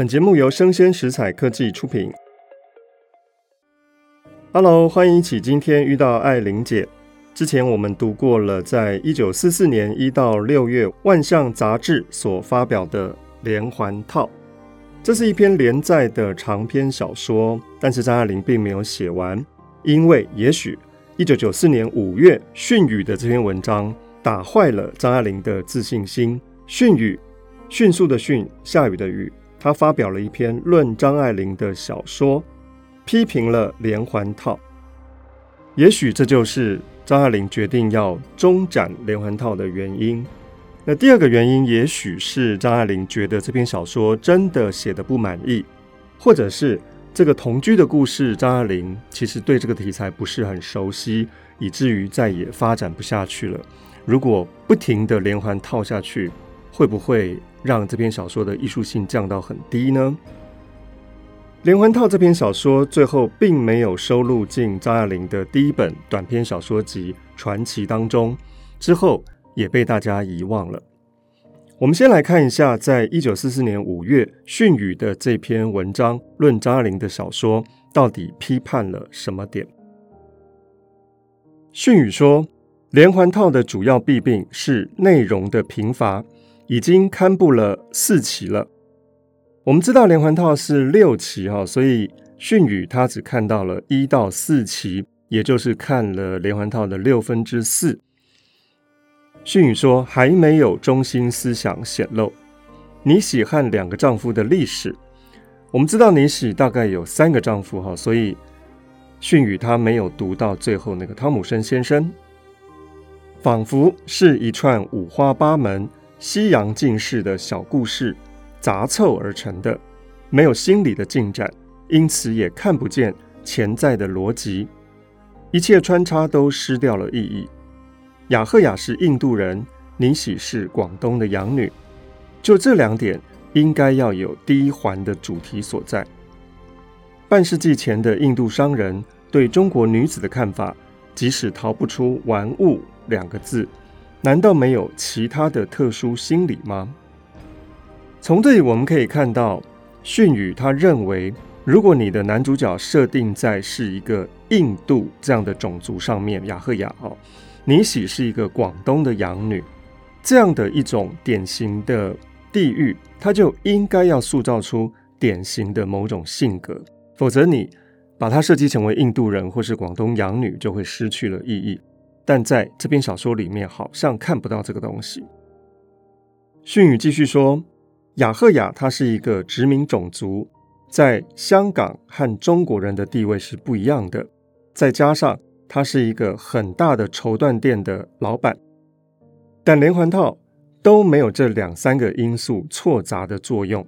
本节目由生鲜食采科技出品。Hello，欢迎一起今天遇到爱玲姐。之前我们读过了，在一九四四年一到六月，《万象》杂志所发表的《连环套》，这是一篇连载的长篇小说，但是张爱玲并没有写完，因为也许一九九四年五月迅雨的这篇文章打坏了张爱玲的自信心。迅雨，迅速的迅，下雨的雨，他发表了一篇论张爱玲的小说，批评了连环套。也许这就是张爱玲决定要终斩连环套的原因。那第二个原因，也许是张爱玲觉得这篇小说真的写得不满意，或者是这个同居的故事，张爱玲其实对这个题材不是很熟悉，以至于再也发展不下去了。如果不停地连环套下去，会不会让这篇小说的艺术性降到很低呢？连环套这篇小说最后并没有收录进张爱玲的第一本短篇小说集《传奇》当中，之后也被大家遗忘了。我们先来看一下，在一九四四年五月迅宇的这篇文章论张爱玲的小说，到底批判了什么点？迅宇说，连环套的主要弊病是内容的贫乏。已经刊布了四期了。我们知道连环套是六期哈，所以迅宇他只看到了一到四期，也就是看了连环套的六分之四。迅宇说还没有中心思想显露。你喜和两个丈夫的历史，我们知道你喜大概有三个丈夫哈，所以迅宇他没有读到最后那个汤姆森先生，仿佛是一串五花八门。西洋进士的小故事杂凑而成的，没有心理的进展，因此也看不见潜在的逻辑，一切穿插都失掉了意义。雅赫雅是印度人，妮喜是广东的养女，就这两点应该要有第一环的主题所在。半世纪前的印度商人对中国女子的看法，即使逃不出“玩物”两个字。难道没有其他的特殊心理吗？从这里我们可以看到，迅宇他认为，如果你的男主角设定在是一个印度这样的种族上面，雅赫雅哦，妮喜是一个广东的养女，这样的一种典型的地域，他就应该要塑造出典型的某种性格，否则你把它设计成为印度人或是广东养女，就会失去了意义。但在这篇小说里面，好像看不到这个东西。迅宇继续说，雅赫雅她是一个殖民种族，在香港和中国人的地位是不一样的。再加上她是一个很大的绸缎店的老板，但连环套都没有这两三个因素错杂的作用。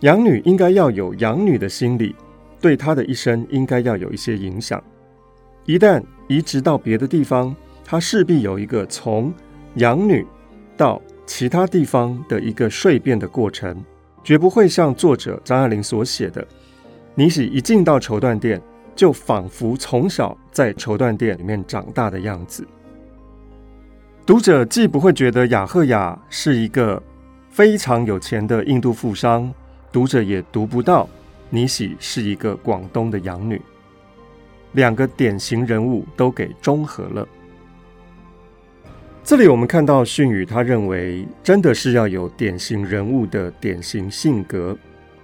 养女应该要有养女的心理，对她的一生应该要有一些影响。一旦移植到别的地方，它势必有一个从养女到其他地方的一个蜕变的过程，绝不会像作者张爱玲所写的，妮喜一进到绸缎店，就仿佛从小在绸缎店里面长大的样子。读者既不会觉得雅赫雅是一个非常有钱的印度富商，读者也读不到妮喜是一个广东的养女。两个典型人物都给中和了。这里我们看到迅宇，他认为真的是要有典型人物的典型性格，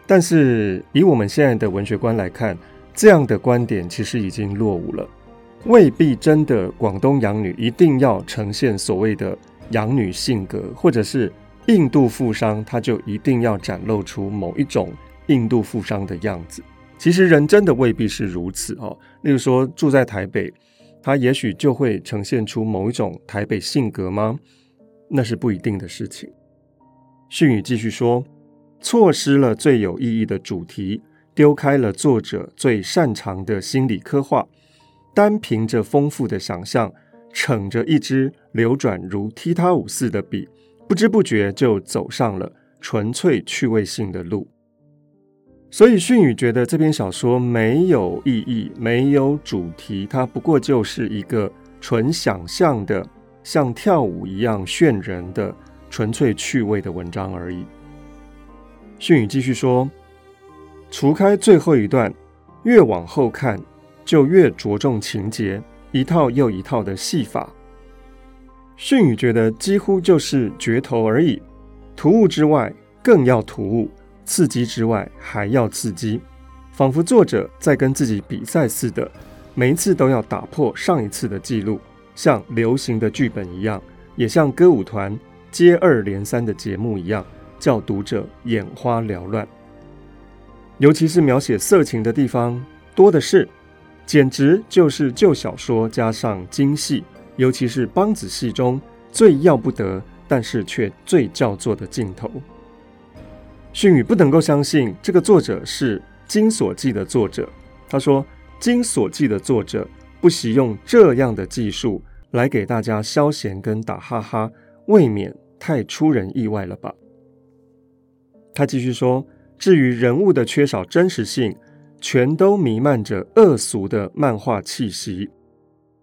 但是以我们现在的文学观来看，这样的观点其实已经落伍了。未必真的广东养女一定要呈现所谓的养女性格，或者是印度富商他就一定要展露出某一种印度富商的样子。其实人真的未必是如此哦。例如说，住在台北，他也许就会呈现出某一种台北性格吗？那是不一定的事情。迅宇继续说，错失了最有意义的主题，丢开了作者最擅长的心理刻画，单凭着丰富的想象，逞着一支流转如踢踏舞似的笔，不知不觉就走上了纯粹趣味性的路。所以，迅宇觉得这篇小说没有意义，没有主题，它不过就是一个纯想象的，像跳舞一样炫人的纯粹趣味的文章而已。训语继续说，除开最后一段，越往后看就越着重情节，一套又一套的戏法。训语觉得几乎就是绝头而已，突兀之外更要突兀，刺激之外还要刺激，仿佛作者在跟自己比赛似的，每一次都要打破上一次的记录，像流行的剧本一样，也像歌舞团接二连三的节目一样。叫读者眼花缭乱，尤其是描写色情的地方多的是，简直就是旧小说加上京戏，尤其是梆子戏中最要不得，但是却最叫座的镜头。训语不能够相信这个作者是《金锁记》的作者，他说：“《金锁记》的作者不惜用这样的技术来给大家消闲跟打哈哈，未免太出人意外了吧。”他继续说：“至于人物的缺少真实性，全都弥漫着恶俗的漫画气息。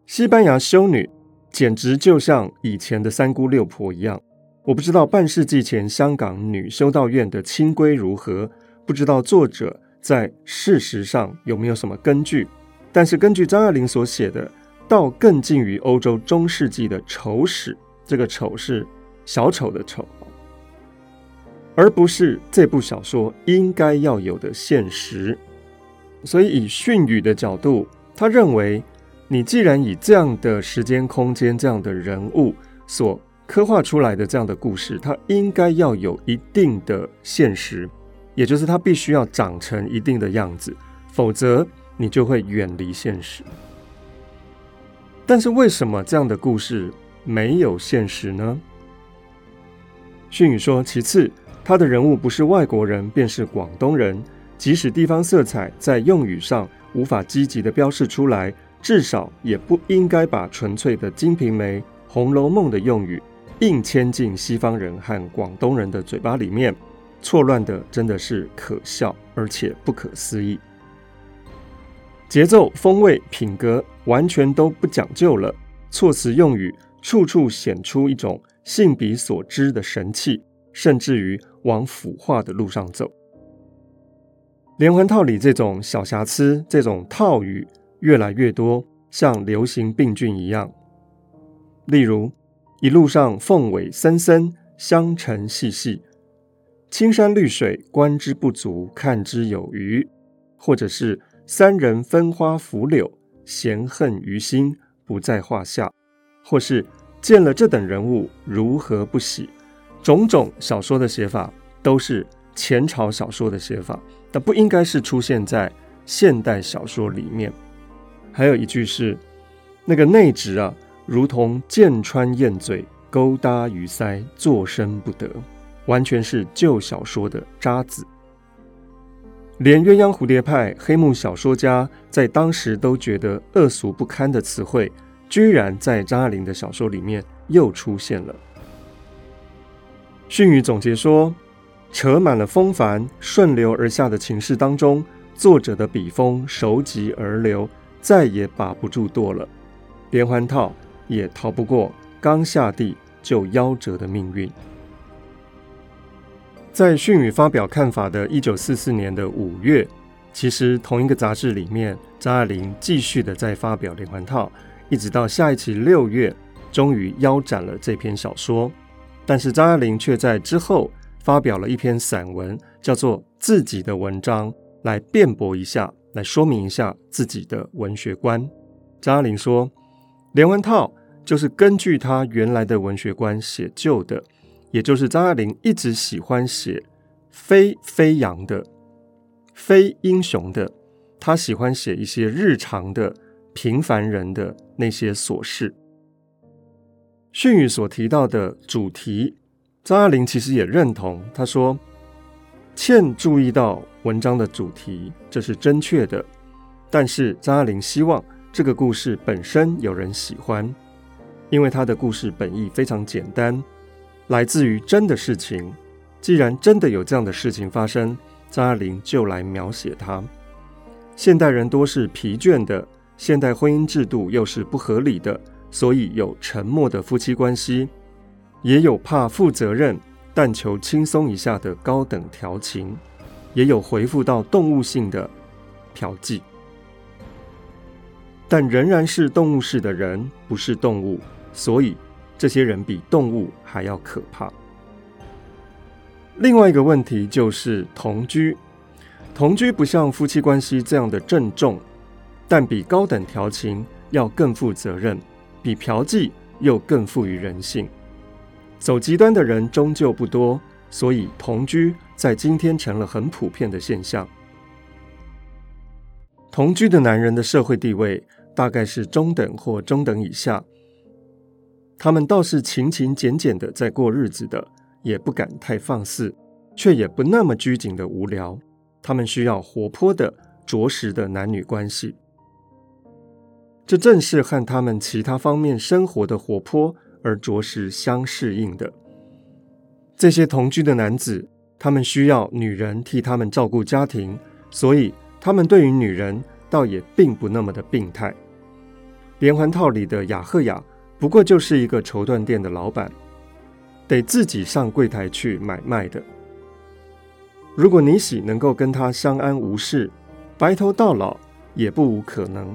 西班牙修女简直就像以前的三姑六婆一样。我不知道半世纪前香港女修道院的清规如何，不知道作者在事实上有没有什么根据。但是根据张爱玲所写的，倒更近于欧洲中世纪的丑史。这个丑是小丑的丑。”而不是这部小说应该要有的现实，所以以训语的角度，他认为，你既然以这样的时间空间、这样的人物所刻画出来的这样的故事，它应该要有一定的现实，也就是它必须要长成一定的样子，否则你就会远离现实。但是为什么这样的故事没有现实呢？迅宇说，其次。他的人物不是外国人，便是广东人。即使地方色彩在用语上无法积极的标示出来，至少也不应该把纯粹的《金瓶梅》《红楼梦》的用语硬牵进西方人和广东人的嘴巴里面。错乱的真的是可笑，而且不可思议。节奏、风味、品格完全都不讲究了，措辞用语处处显出一种性笔所知的神气。甚至于往腐化的路上走，连环套里这种小瑕疵、这种套语越来越多，像流行病菌一样。例如，一路上凤尾森森，香尘细细，青山绿水，观之不足，看之有余；或者是三人分花拂柳，嫌恨于心，不在话下；或是见了这等人物，如何不喜？种种小说的写法都是前朝小说的写法，但不应该是出现在现代小说里面。还有一句是那个内直啊，如同箭穿燕嘴，勾搭鱼腮，作声不得，完全是旧小说的渣子。连鸳鸯蝴蝶派黑幕小说家在当时都觉得恶俗不堪的词汇，居然在张爱玲的小说里面又出现了。训语总结说：“扯满了风帆，顺流而下的情势当中，作者的笔锋熟疾而流，再也把不住舵了。连环套也逃不过刚下地就夭折的命运。”在训语发表看法的一九四四年的五月，其实同一个杂志里面，张爱玲继续的在发表连环套，一直到下一期六月，终于腰斩了这篇小说。但是张爱玲却在之后发表了一篇散文，叫做《自己的文章》，来辩驳一下，来说明一下自己的文学观。张爱玲说，连环套就是根据他原来的文学观写就的，也就是张爱玲一直喜欢写非飞扬的、非英雄的，她喜欢写一些日常的平凡人的那些琐事。训语所提到的主题，张爱玲其实也认同。她说：“倩注意到文章的主题，这是正确的。但是张爱玲希望这个故事本身有人喜欢，因为她的故事本意非常简单，来自于真的事情。既然真的有这样的事情发生，张爱玲就来描写它。现代人多是疲倦的，现代婚姻制度又是不合理的。”所以有沉默的夫妻关系，也有怕负责任、但求轻松一下的高等调情，也有回复到动物性的嫖妓，但仍然是动物式的人，不是动物，所以这些人比动物还要可怕。另外一个问题就是同居，同居不像夫妻关系这样的郑重，但比高等调情要更负责任，比嫖妓又更富于人性。走极端的人终究不多，所以同居在今天成了很普遍的现象。同居的男人的社会地位大概是中等或中等以下，他们倒是勤勤俭俭的在过日子的。也不敢太放肆，却也不那么拘谨的无聊。他们需要活泼的、着实的男女关系，这正是和他们其他方面生活的活泼而着实相适应的。这些同居的男子，他们需要女人替他们照顾家庭，所以他们对于女人倒也并不那么的病态。连环套里的雅赫雅，不过就是一个绸缎店的老板。得自己上柜台去买卖的。如果尼喜能够跟他相安无事，白头到老也不无可能。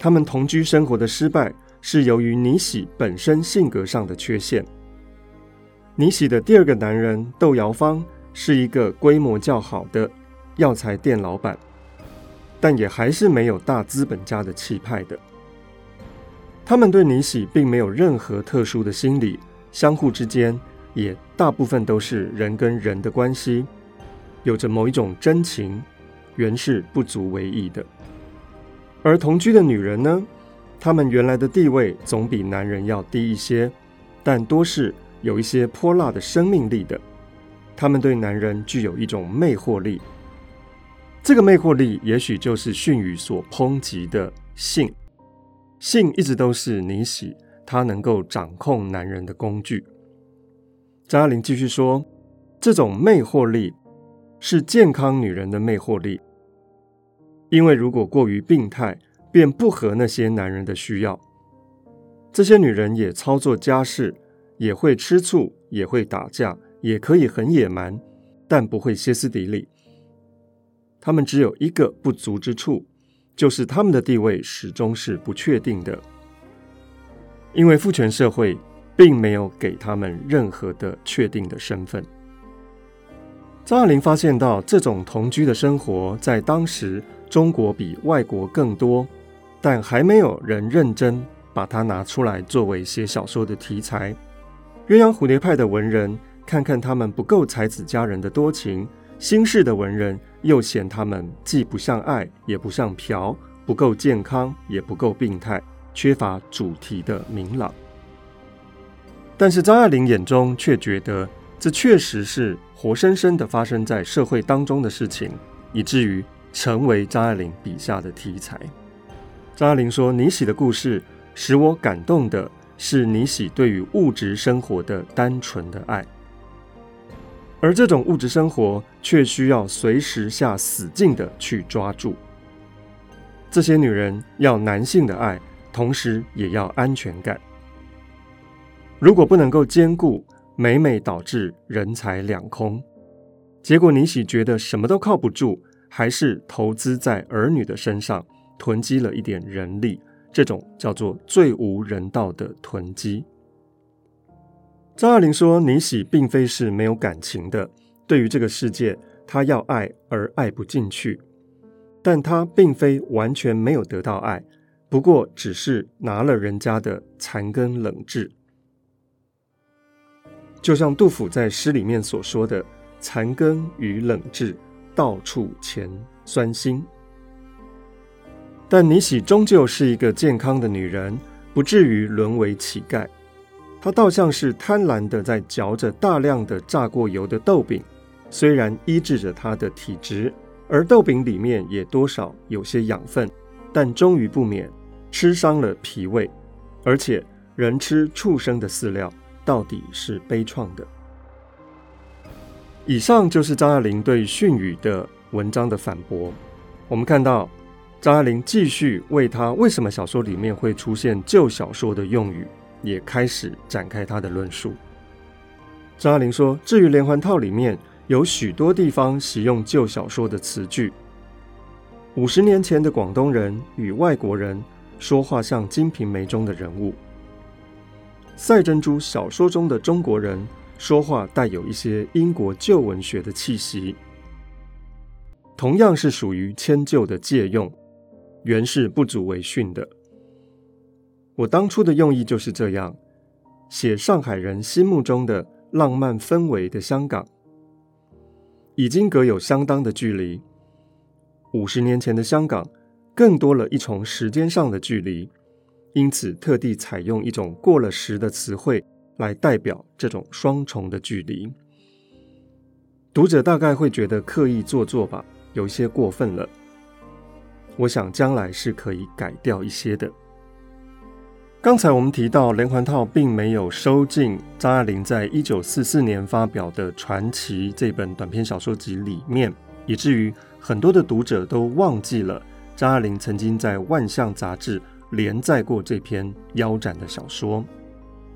他们同居生活的失败，是由于尼喜本身性格上的缺陷。尼喜的第二个男人窦尧芳是一个规模较好的药材店老板，但也还是没有大资本家的气派的。他们对尼喜并没有任何特殊的心理。相互之间也大部分都是人跟人的关系，有着某一种真情，原是不足为意的。而同居的女人呢，她们原来的地位总比男人要低一些，但多是有一些泼辣的生命力的。她们对男人具有一种魅惑力，这个魅惑力也许就是训语所抨击的性。性一直都是尼喜。他能够掌控男人的工具。张爱玲继续说：“这种魅惑力是健康女人的魅惑力，因为如果过于病态，便不合那些男人的需要。这些女人也操作家事，也会吃醋，也会打架，也可以很野蛮，但不会歇斯底里。他们只有一个不足之处，就是他们的地位始终是不确定的。”因为父权社会并没有给他们任何的确定的身份。张爱玲发现到，这种同居的生活在当时中国比外国更多，但还没有人认真把它拿出来作为写小说的题材。鸳鸯蝴蝶派的文人看看他们不够才子佳人的多情，新式的文人又嫌他们既不像爱，也不像嫖，不够健康，也不够病态。缺乏主题的明朗，但是张爱玲眼中却觉得这确实是活生生的发生在社会当中的事情，以至于成为张爱玲笔下的题材。张爱玲说：“尼喜的故事使我感动的是尼喜对于物质生活的单纯的爱，而这种物质生活却需要随时下死劲的去抓住。这些女人要男性的爱。”同时也要安全感。如果不能够兼顾，每每导致人财两空。结果尼喜觉得什么都靠不住，还是投资在儿女的身上，囤积了一点人力。这种叫做最无人道的囤积。张爱玲说，尼喜并非是没有感情的，对于这个世界，他要爱而爱不进去，但他并非完全没有得到爱。不过，只是拿了人家的残羹冷炙，就像杜甫在诗里面所说的“残羹与冷炙，到处潜酸辛”。但尼喜终究是一个健康的女人，不至于沦为乞丐。他倒像是贪婪的在嚼着大量的炸过油的豆饼，虽然医治着他的体质，而豆饼里面也多少有些养分，但终于不免。吃伤了脾胃，而且人吃畜生的饲料，到底是悲怆的。以上就是张爱玲对训语的文章的反驳。我们看到张爱玲继续为她为什么小说里面会出现旧小说的用语，也开始展开他的论述。张爱玲说：“至于连环套里面有许多地方使用旧小说的词句，五十年前的广东人与外国人说话像《金瓶梅》中的人物，赛珍珠小说中的中国人说话带有一些英国旧文学的气息。同样是属于迁就的借用，原是不足为训的。我当初的用意就是这样，写上海人心目中的。”浪漫氛围的香港，已经隔有相当的距离。五十年前的香港，更多了一重时间上的距离，因此特地采用一种过了时的词汇来代表这种双重的距离。读者大概会觉得刻意做作吧，有些过分了。我想将来是可以改掉一些的。刚才我们提到，连环套并没有收进张爱玲在一九四四年发表的《传奇》这本短篇小说集里面，以至于很多的读者都忘记了张爱玲曾经在《万象》杂志连载过这篇腰斩的小说。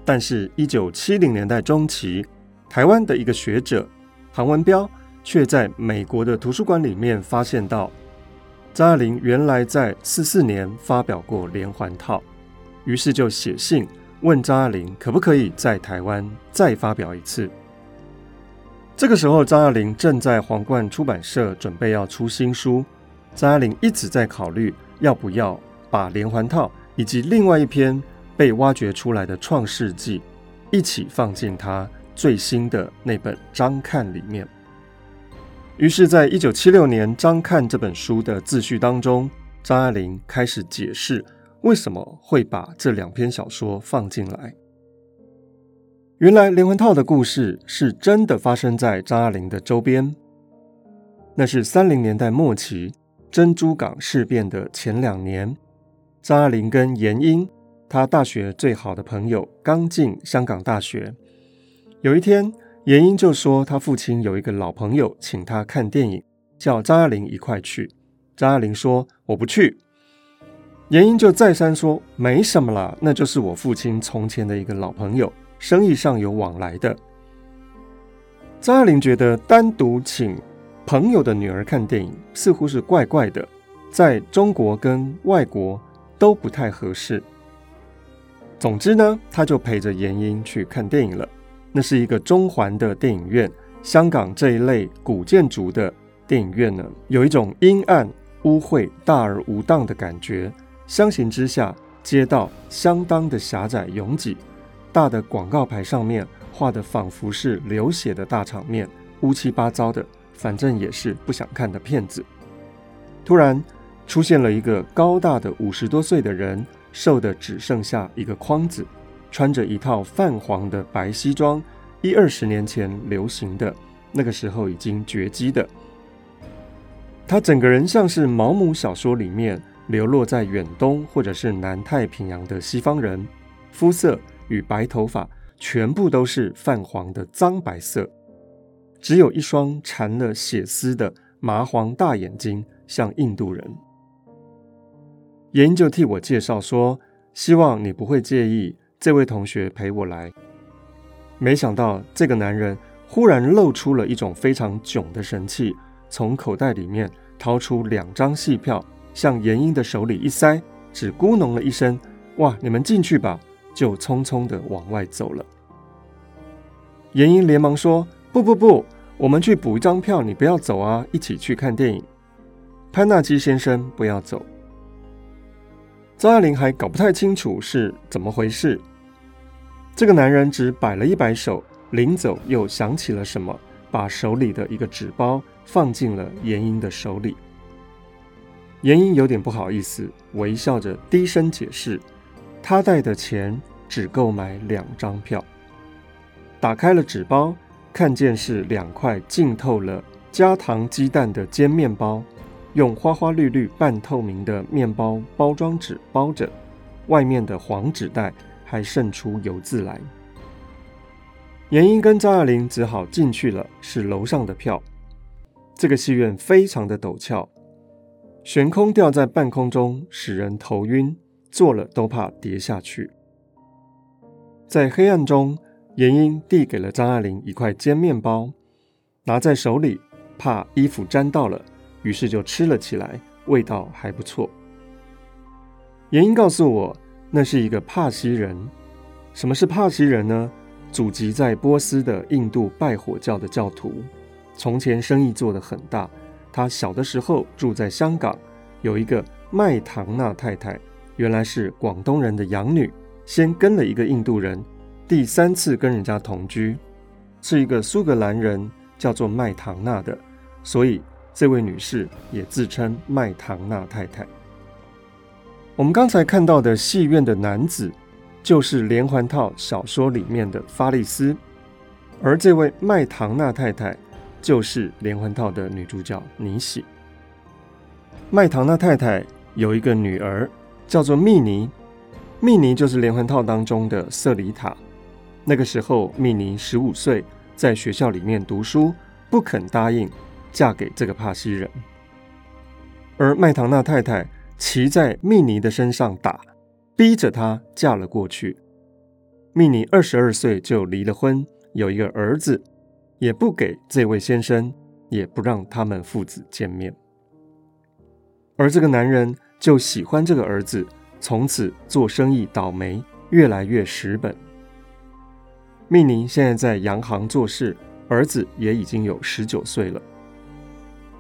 但是，一九七零年代中期，台湾的一个学者韩文彪却在美国的图书馆里面发现到，张爱玲原来在四四年发表过《连环套》。于是就写信问张爱玲可不可以在台湾再发表一次。这个时候，张爱玲正在皇冠出版社准备要出新书，张爱玲一直在考虑要不要把《连环套》以及另外一篇被挖掘出来的《创世纪》一起放进她最新的那本《张看》里面。于是，在一九七六年《张看》这本书的自序当中，张爱玲开始解释。为什么会把这两篇小说放进来？原来连环套的故事是真的发生在张爱玲的周边。那是三零年代末期珍珠港事变的前两年，张爱玲跟严英，她大学最好的朋友，刚进香港大学。有一天，严英就说她父亲有一个老朋友请她看电影，叫张爱玲一块去。张爱玲说：“我不去。”阎英就再三说：“没什么啦，那就是我父亲从前的一个老朋友，生意上有往来的。”张爱玲觉得单独请朋友的女儿看电影似乎是怪怪的，在中国跟外国都不太合适。总之呢，她就陪着阎英去看电影了。那是一个中环的电影院，香港这一类古建筑的电影院呢，有一种阴暗、污秽、大而无当的感觉。相形之下，街道相当的狭窄拥挤，大的广告牌上面画的仿佛是流血的大场面，乌七八糟的，反正也是不想看的片子。突然出现了一个高大的五十多岁的人，瘦的只剩下一个筐子，穿着一套泛黄的白西装，一二十年前流行的，那个时候已经绝迹的。他整个人像是毛姆小说里面。流落在远东或者是南太平洋的西方人，肤色与白头发全部都是泛黄的脏白色，只有一双缠了血丝的麻黄大眼睛，像印度人。阎英就替我介绍说，希望你不会介意这位同学陪我来。没想到这个男人忽然露出了一种非常囧的神气，从口袋里面掏出两张戏票。向阎英的手里一塞，只咕哝了一声：“哇，你们进去吧。”就匆匆的往外走了。阎英连忙说：“不不不，我们去补一张票，你不要走啊，一起去看电影。”潘纳基先生不要走。张爱玲还搞不太清楚是怎么回事。这个男人只摆了一摆手，临走又想起了什么，把手里的一个纸包放进了阎英的手里。阎英有点不好意思，微笑着低声解释：“他带的钱只够买两张票。”打开了纸包，看见是两块浸透了加糖鸡蛋的煎面包，用花花绿绿半透明的面包包装纸包着，外面的黄纸袋还渗出油渍来。阎英跟张爱玲只好进去了，是楼上的票。这个戏院非常的陡峭。悬空吊在半空中，使人头晕，坐了都怕跌下去。在黑暗中，严英递给了张爱玲一块煎面包，拿在手里，怕衣服沾到了，于是就吃了起来，味道还不错。严英告诉我，那是一个帕西人。什么是帕西人呢？祖籍在波斯的印度拜火教的教徒，从前生意做得很大。他小的时候住在香港，有一个麦唐纳太太，原来是广东人的养女，先跟了一个印度人。第三次跟人家同居，是一个苏格兰人，叫做麦唐纳的，所以这位女士也自称麦唐纳太太。我们刚才看到的戏院的男子，就是连环套小说里面的法利斯，而这位麦唐纳太太，就是连环套的女主角尼喜。麦唐娜太太有一个女儿，叫做蜜妮，蜜妮就是连环套当中的瑟里塔。那个时候，蜜妮十五岁，在学校里面读书，不肯答应嫁给这个帕西人。而麦唐娜太太骑在蜜妮的身上打，逼着她嫁了过去。蜜妮二十二岁就离了婚，有一个儿子，也不给这位先生，也不让他们父子见面。而这个男人就喜欢这个儿子，从此做生意倒霉，越来越蚀本。蜜妮现在在洋行做事，儿子也已经有十九岁了。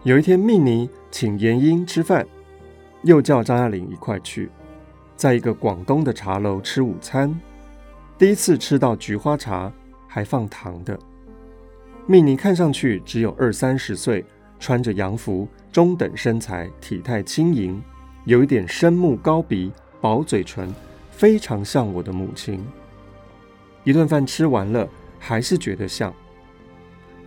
有一天，蜜妮请严英吃饭，又叫张爱玲一块去，在一个广东的茶楼吃午餐。第一次吃到菊花茶，还放糖的。蜜妮看上去只有二三十岁，穿着洋服，中等身材，体态轻盈，有一点深目高鼻，薄嘴唇，非常像我的母亲。一顿饭吃完了，还是觉得像。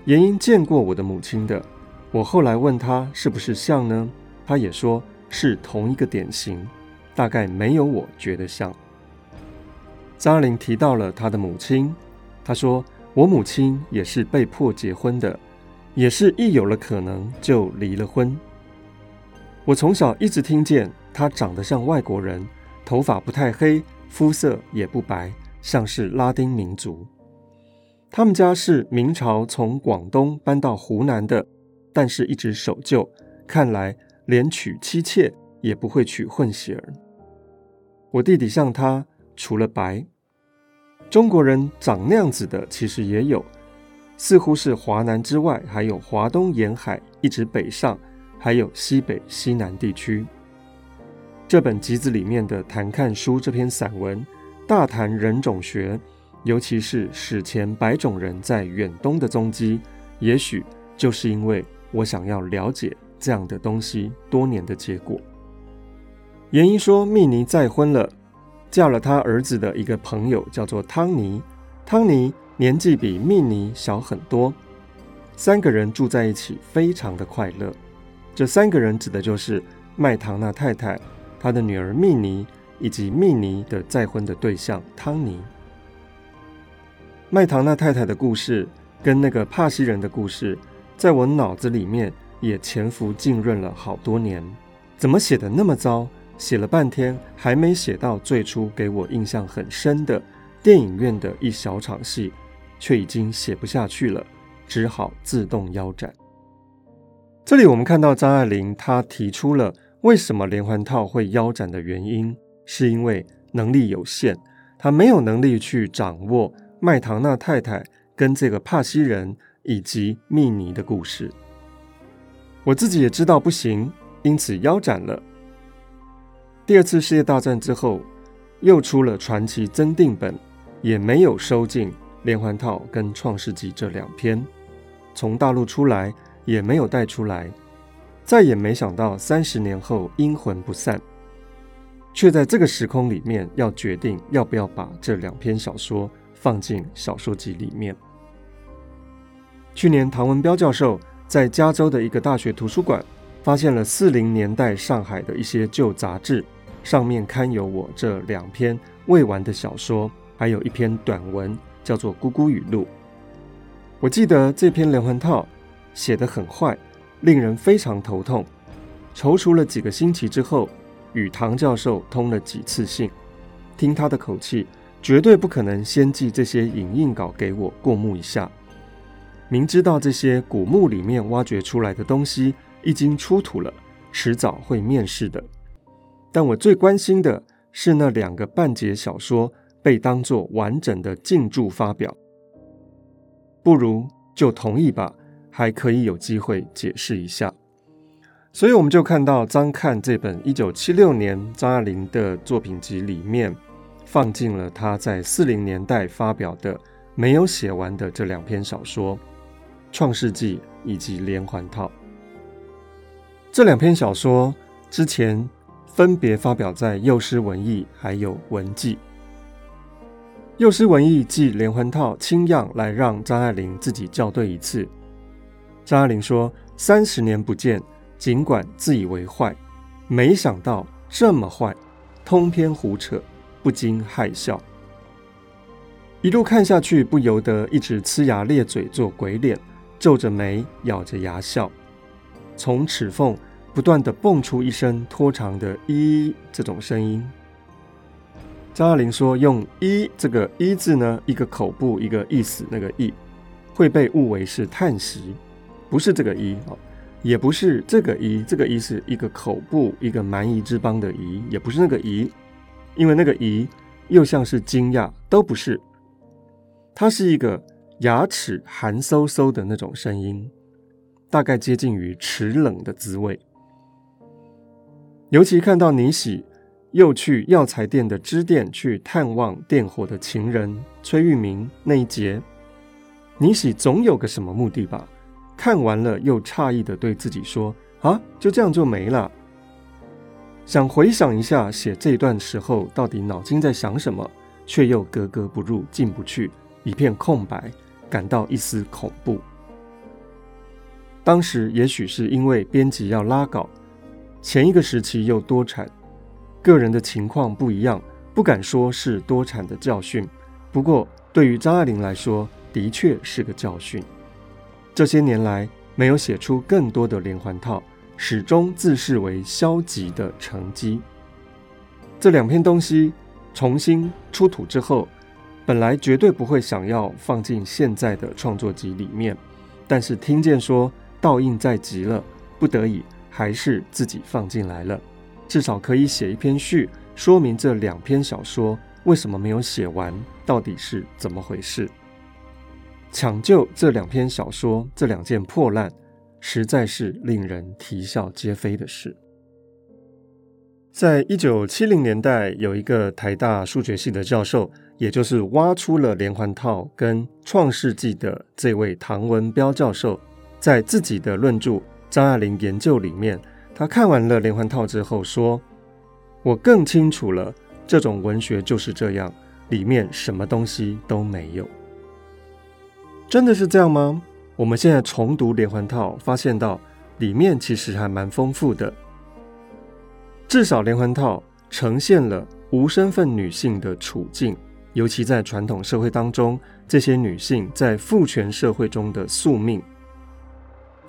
严英见过我的母亲的，我后来问她是不是像呢？她也说是同一个典型，大概没有我觉得像。张爱玲提到了她的母亲，她说我母亲也是被迫结婚的，也是一有了可能就离了婚。我从小一直听见她长得像外国人，头发不太黑，肤色也不白。像是拉丁民族，他们家是明朝从广东搬到湖南的，但是一直守旧，看来连娶妻妾也不会娶混血儿。我弟弟像他，除了白，中国人长那样子的其实也有，似乎是华南之外，还有华东沿海一直北上，还有西北、西南地区。这本集子里面的《谈看书》这篇散文。大谈人种学，尤其是史前白种人在远东的踪迹，也许就是因为我想要了解这样的东西多年的结果。原因说，蜜妮再婚了，嫁了他儿子的一个朋友，叫做汤尼。汤尼年纪比蜜妮小很多，三个人住在一起，非常的快乐。这三个人指的就是麦唐纳太太，她的女儿蜜妮。以及蜜妮的再婚的对象汤尼，麦唐纳太太的故事跟那个帕西人的故事，在我脑子里面也潜伏浸润了好多年。怎么写得那么糟？写了半天还没写到最初给我印象很深的电影院的一小场戏，却已经写不下去了，只好自动腰斩。这里我们看到张爱玲她提出了为什么连环套会腰斩的原因。是因为能力有限，她没有能力去掌握麦唐纳太太跟这个帕西人以及密尼的故事。我自己也知道不行，因此腰斩了。第二次世界大战之后，又出了传奇增订本，也没有收进连环套跟创世纪这两篇。从大陆出来也没有带出来，再也没想到三十年后阴魂不散。却在这个时空里面，要决定要不要把这两篇小说放进小说集里面。去年，唐文彪教授在加州的一个大学图书馆发现了四零年代上海的一些旧杂志，上面刊有我这两篇未完的小说，还有一篇短文，叫做《咕咕语录》。我记得这篇连环套写得很坏，令人非常头痛。踌躇了几个星期之后。与唐教授通了几次信，听他的口气，绝对不可能先寄这些影印稿给我过目一下。明知道这些古墓里面挖掘出来的东西一经出土了，迟早会面世的。但我最关心的是那两个半截小说被当作完整的进驻发表，不如就同意吧，还可以有机会解释一下。所以我们就看到张看这本一九七六年张爱玲的作品集里面，放进了她在四零年代发表的没有写完的这两篇小说《创世纪》以及《连环套》。这两篇小说之前分别发表在《幼师文艺》还有《文季》。《幼师文艺》寄《连环套》清样来让张爱玲自己校对一次。张爱玲说：“三十年不见。”尽管自以为坏，没想到这么坏，通篇胡扯，不禁害笑。一路看下去，不由得一直呲牙咧嘴做鬼脸，皱着眉，咬着牙笑。从齿缝不断地蹦出一声拖长的“咦”这种声音。张爱玲说：“用‘咦’这个‘咦’字呢，一个口部，一个意思，那个‘意’会被误为是叹息，不是这个‘咦’啊。”也不是这个夷，这个夷是一个口部，一个蛮夷之邦的夷，也不是那个夷，因为那个夷又像是惊讶，都不是。它是一个牙齿寒飕飕的那种声音，大概接近于齿冷的滋味。尤其看到尼喜又去药材店的支店去探望店伙的情人崔玉明那一节，尼喜总有个什么目的吧？看完了，又诧异的对自己说：“啊，就这样就没了。”想回想一下写这段时候到底脑筋在想什么，却又格格不入，进不去，一片空白，感到一丝恐怖。当时也许是因为编辑要拉稿，前一个时期又多产，个人的情况不一样，不敢说是多产的教训。不过对于张爱玲来说，的确是个教训。这些年来没有写出更多的连环套，始终自视为消极的成绩。这两篇东西重新出土之后，本来绝对不会想要放进现在的创作集里面，但是听见说盗印在即了，不得已还是自己放进来了。至少可以写一篇序，说明这两篇小说为什么没有写完，到底是怎么回事。抢救这两篇小说，这两件破烂，实在是令人啼笑皆非的事。在一九七零年代，有一个台大数学系的教授，也就是挖出了连环套跟创世纪的这位唐文标教授，在自己的论著《张爱玲研究》里面，她看完了连环套之后说：“我更清楚了，这种文学就是这样，里面什么东西都没有。”真的是这样吗？我们现在重读连环套，发现到里面其实还蛮丰富的。至少连环套呈现了无身份女性的处境，尤其在传统社会当中，这些女性在父权社会中的宿命。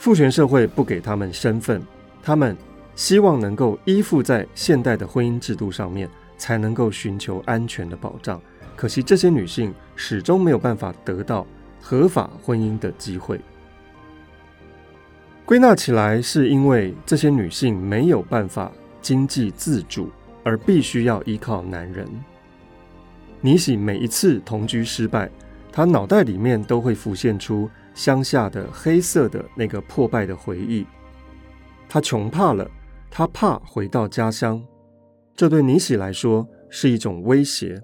父权社会不给他们身份，他们希望能够依附在现代的婚姻制度上面，才能够寻求安全的保障。可惜这些女性始终没有办法得到。合法婚姻的机会，归纳起来是因为这些女性没有办法经济自主，而必须要依靠男人。尼喜每一次同居失败，她脑袋里面都会浮现出乡下的黑色的那个破败的回忆。她穷怕了，她怕回到家乡，这对尼喜来说是一种威胁。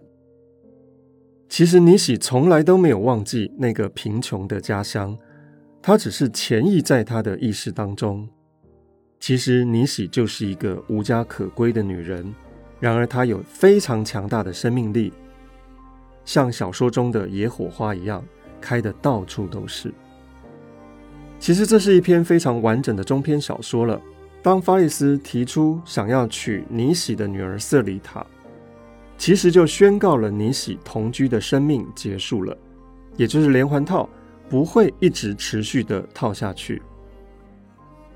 其实尼喜从来都没有忘记那个贫穷的家乡，他只是潜意在他的意识当中。其实尼喜就是一个无家可归的女人，然而她有非常强大的生命力，像小说中的野火花一样，开得到处都是。其实这是一篇非常完整的中篇小说了。当法里斯提出想要娶尼喜的女儿瑟里塔。其实就宣告了尼喜同居的生命结束了，也就是连环套不会一直持续的套下去。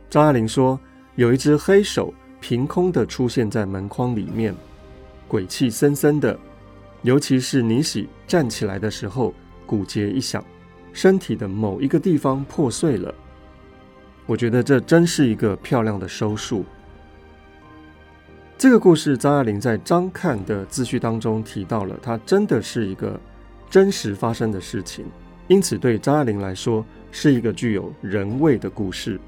张爱玲说，有一只黑手凭空的出现在门框里面，鬼气森森的，尤其是尼喜站起来的时候，骨节一响，身体的某一个地方破碎了。我觉得这真是一个漂亮的收束。这个故事，张爱玲在张看的自序当中提到了，它真的是一个真实发生的事情，因此对张爱玲来说是一个具有人味的故事。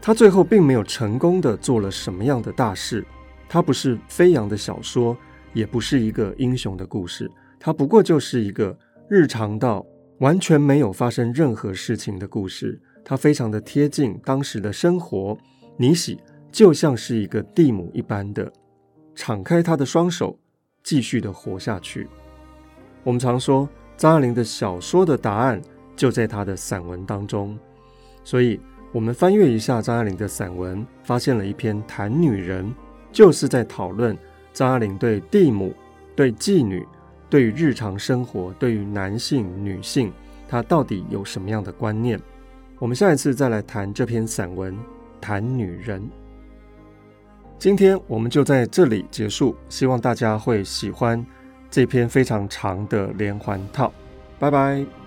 他最后并没有成功的做了什么样的大事，它不是飞扬的小说，也不是一个英雄的故事，它不过就是一个日常到完全没有发生任何事情的故事。它非常的贴近当时的生活，尼喜。就像是一个地母一般的，敞开他的双手，继续的活下去。我们常说张爱玲的小说的答案就在她的散文当中，所以我们翻阅一下张爱玲的散文，发现了一篇谈女人，就是在讨论张爱玲对地母、对妓女、对于日常生活、对于男性、女性，他到底有什么样的观念。我们下一次再来谈这篇散文，谈女人。今天我们就在这里结束，希望大家会喜欢这篇非常长的连环套。拜拜。